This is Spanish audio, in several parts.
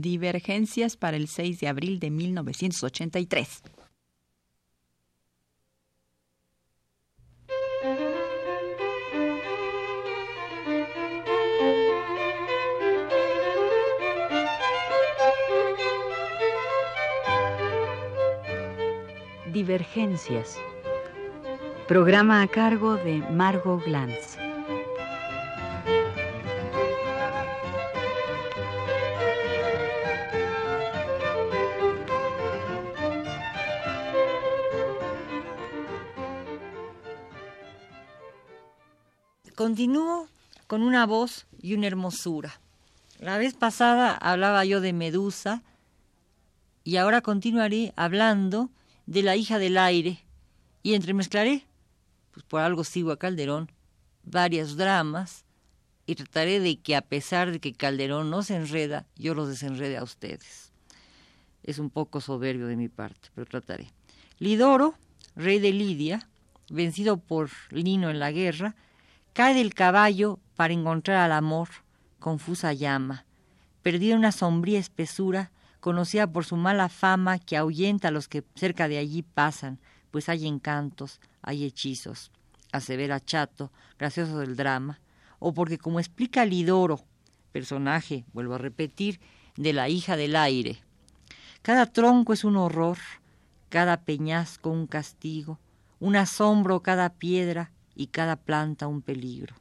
Divergencias para el 6 de abril de 1983. Divergencias. Programa a cargo de Margot Glantz. Continúo con una voz y una hermosura. La vez pasada hablaba yo de Medusa y ahora continuaré hablando de la hija del aire y entremezclaré, pues por algo sigo a Calderón, varios dramas y trataré de que a pesar de que Calderón no se enreda, yo los desenrede a ustedes. Es un poco soberbio de mi parte, pero trataré. Lidoro, rey de Lidia, vencido por Lino en la guerra, cae del caballo para encontrar al amor, confusa llama, perdida en una sombría espesura, conocida por su mala fama que ahuyenta a los que cerca de allí pasan, pues hay encantos, hay hechizos, asevera Chato, gracioso del drama, o porque como explica Lidoro, personaje, vuelvo a repetir, de la hija del aire, cada tronco es un horror, cada peñasco un castigo, un asombro cada piedra y cada planta un peligro.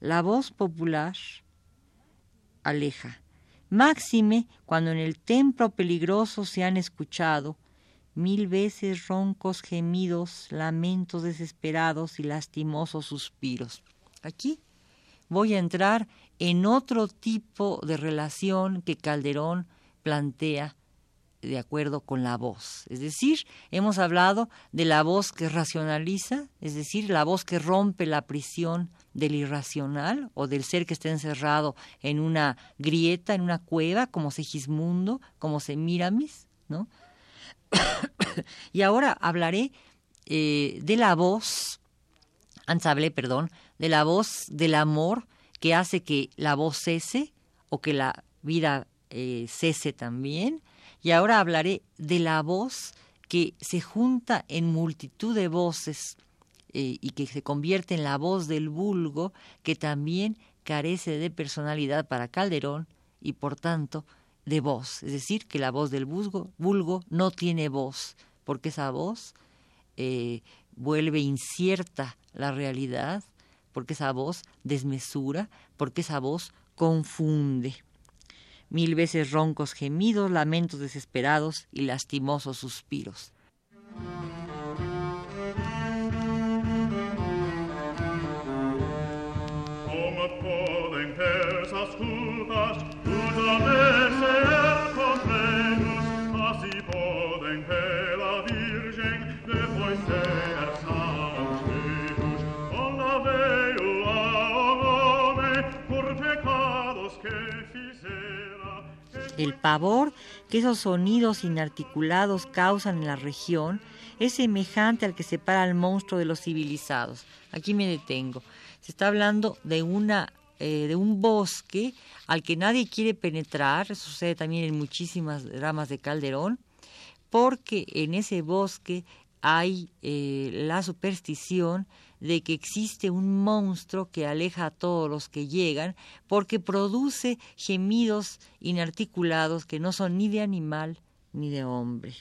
La voz popular aleja, máxime cuando en el templo peligroso se han escuchado mil veces roncos gemidos, lamentos desesperados y lastimosos suspiros. Aquí voy a entrar en otro tipo de relación que Calderón plantea de acuerdo con la voz. Es decir, hemos hablado de la voz que racionaliza, es decir, la voz que rompe la prisión del irracional o del ser que está encerrado en una grieta, en una cueva, como Segismundo, como Semiramis, ¿no? y ahora hablaré eh, de la voz, antes hablé, perdón, de la voz del amor que hace que la voz cese o que la vida eh, cese también. Y ahora hablaré de la voz que se junta en multitud de voces eh, y que se convierte en la voz del vulgo, que también carece de personalidad para Calderón y por tanto de voz. Es decir, que la voz del vulgo, no tiene voz, porque esa voz eh, vuelve incierta la realidad, porque esa voz desmesura, porque esa voz confunde. Mil veces roncos gemidos, lamentos desesperados y lastimosos suspiros. El pavor que esos sonidos inarticulados causan en la región es semejante al que separa al monstruo de los civilizados. Aquí me detengo. Se está hablando de una eh, de un bosque al que nadie quiere penetrar, sucede también en muchísimas ramas de Calderón, porque en ese bosque hay eh, la superstición de que existe un monstruo que aleja a todos los que llegan porque produce gemidos inarticulados que no son ni de animal ni de hombre.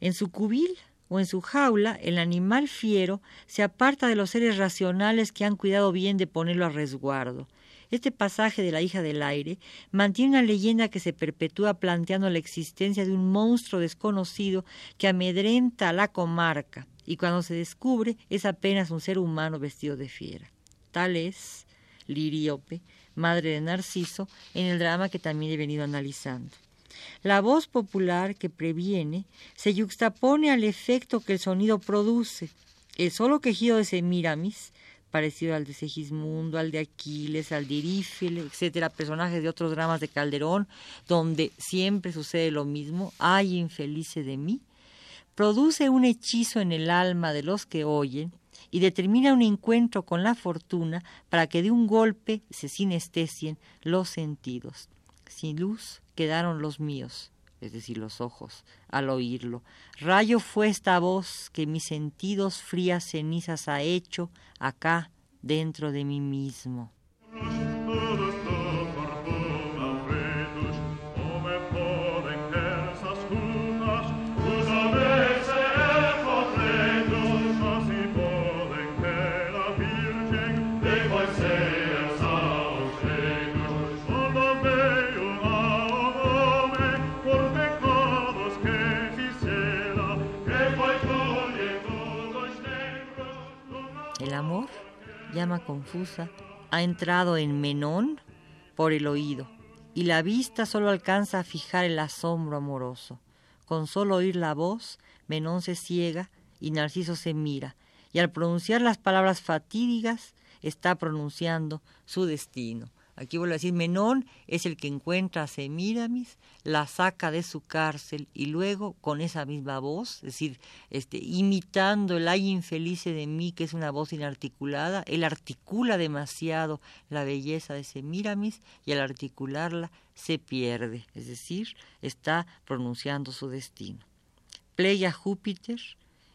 En su cubil o en su jaula, el animal fiero se aparta de los seres racionales que han cuidado bien de ponerlo a resguardo. Este pasaje de la hija del aire mantiene una leyenda que se perpetúa planteando la existencia de un monstruo desconocido que amedrenta a la comarca y cuando se descubre es apenas un ser humano vestido de fiera. Tal es Liríope, madre de Narciso, en el drama que también he venido analizando. La voz popular que previene se yuxtapone al efecto que el sonido produce. El solo quejido de Semiramis, parecido al de Segismundo, al de Aquiles, al de Irífele, etcétera, personajes de otros dramas de Calderón, donde siempre sucede lo mismo, ay infelice de mí, produce un hechizo en el alma de los que oyen y determina un encuentro con la fortuna para que de un golpe se sinestesien los sentidos. Sin luz quedaron los míos, es decir, los ojos, al oírlo. Rayo fue esta voz que mis sentidos frías cenizas ha hecho acá dentro de mí mismo. Confusa, ha entrado en Menón por el oído, y la vista solo alcanza a fijar el asombro amoroso. Con solo oír la voz, Menón se ciega y Narciso se mira, y al pronunciar las palabras fatídicas está pronunciando su destino. Aquí vuelvo a decir, Menón es el que encuentra a Semíramis, la saca de su cárcel y luego con esa misma voz, es decir, este, imitando el ay infeliz de mí, que es una voz inarticulada, él articula demasiado la belleza de Semíramis y al articularla se pierde, es decir, está pronunciando su destino. Pleya Júpiter,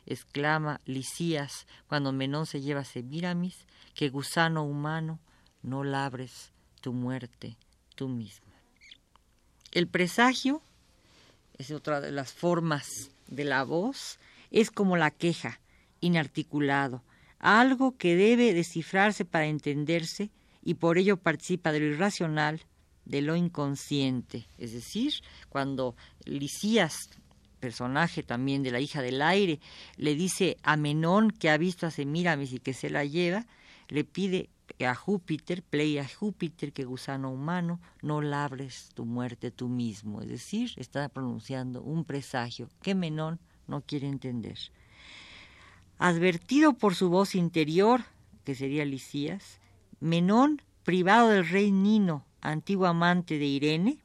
exclama Lisías cuando Menón se lleva a Semíramis, que gusano humano, no labres tu muerte tú mismo. El presagio es otra de las formas de la voz, es como la queja, inarticulado, algo que debe descifrarse para entenderse y por ello participa de lo irracional, de lo inconsciente. Es decir, cuando Lisías, personaje también de la hija del aire, le dice a Menón que ha visto a Semíramis y que se la lleva, le pide a Júpiter, play a Júpiter, que gusano humano, no labres tu muerte tú mismo. Es decir, está pronunciando un presagio que Menón no quiere entender. Advertido por su voz interior, que sería Lisías, Menón, privado del rey Nino, antiguo amante de Irene,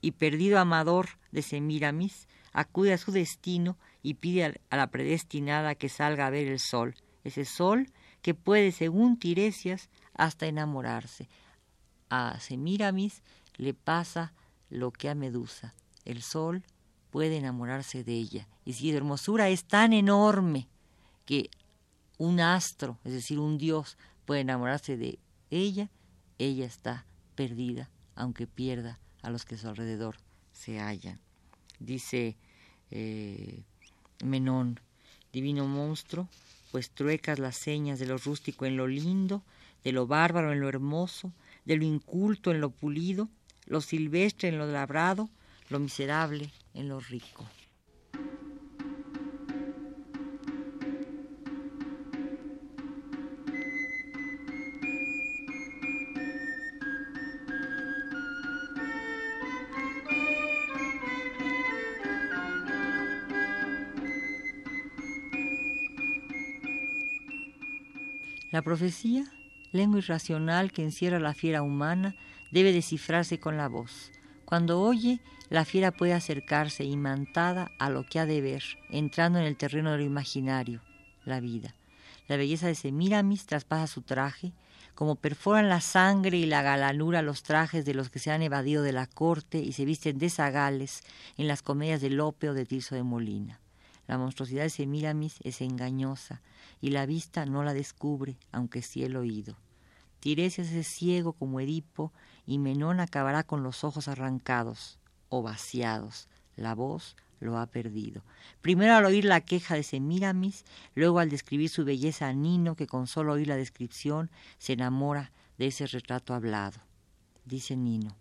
y perdido amador de Semíramis, acude a su destino y pide a la predestinada que salga a ver el sol. Ese sol que puede, según Tiresias, hasta enamorarse. A Semiramis le pasa lo que a Medusa. El sol puede enamorarse de ella. Y si su hermosura es tan enorme que un astro, es decir, un dios, puede enamorarse de ella, ella está perdida, aunque pierda a los que a su alrededor se hallan. Dice eh, Menón, divino monstruo, pues truecas las señas de lo rústico en lo lindo, de lo bárbaro en lo hermoso, de lo inculto en lo pulido, lo silvestre en lo labrado, lo miserable en lo rico. La profecía, lengua irracional que encierra la fiera humana, debe descifrarse con la voz. Cuando oye, la fiera puede acercarse imantada a lo que ha de ver, entrando en el terreno de lo imaginario, la vida. La belleza de Semiramis traspasa su traje, como perforan la sangre y la galanura los trajes de los que se han evadido de la corte y se visten de zagales en las comedias de Lope o de Tirso de Molina. La monstruosidad de Semiramis es engañosa, y la vista no la descubre, aunque sí el oído. Tiresias es ciego como Edipo, y Menón acabará con los ojos arrancados o vaciados. La voz lo ha perdido. Primero al oír la queja de Semiramis, luego al describir su belleza a Nino, que con solo oír la descripción se enamora de ese retrato hablado. Dice Nino,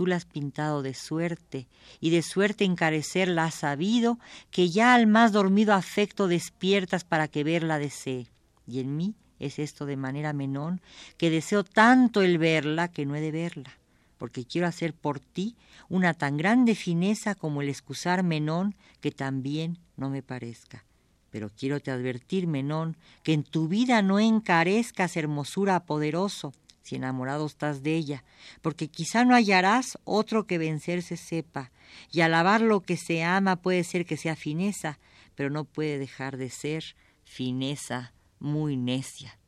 tú la has pintado de suerte, y de suerte encarecer la has sabido, que ya al más dormido afecto despiertas para que verla desee. Y en mí es esto de manera menón, que deseo tanto el verla que no he de verla, porque quiero hacer por ti una tan grande fineza como el excusar menón que también no me parezca. Pero quiero te advertir, Menón, que en tu vida no encarezcas hermosura poderoso, si enamorado estás de ella, porque quizá no hallarás otro que vencerse sepa, y alabar lo que se ama puede ser que sea fineza, pero no puede dejar de ser fineza muy necia.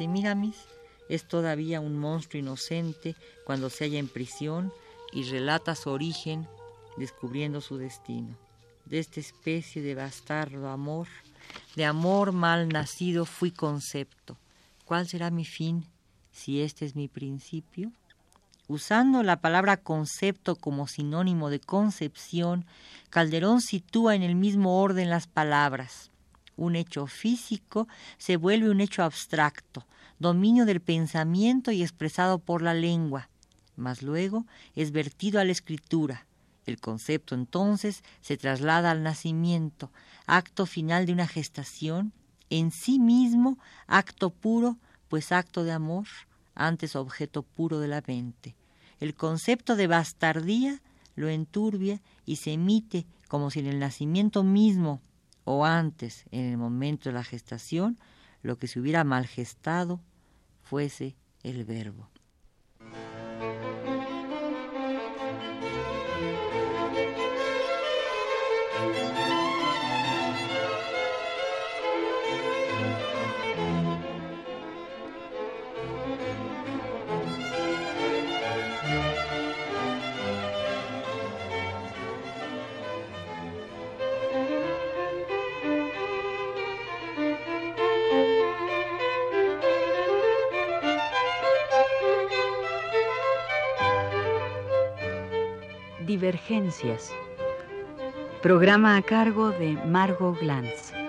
Semíramis es todavía un monstruo inocente cuando se halla en prisión y relata su origen descubriendo su destino. De esta especie de bastardo amor, de amor mal nacido fui concepto. ¿Cuál será mi fin si este es mi principio? Usando la palabra concepto como sinónimo de concepción, Calderón sitúa en el mismo orden las palabras. Un hecho físico se vuelve un hecho abstracto, dominio del pensamiento y expresado por la lengua, mas luego es vertido a la escritura. El concepto entonces se traslada al nacimiento, acto final de una gestación, en sí mismo acto puro, pues acto de amor, antes objeto puro de la mente. El concepto de bastardía lo enturbia y se emite como si en el nacimiento mismo o antes, en el momento de la gestación, lo que se hubiera malgestado fuese el verbo. Divergencias. Programa a cargo de Margot Glantz.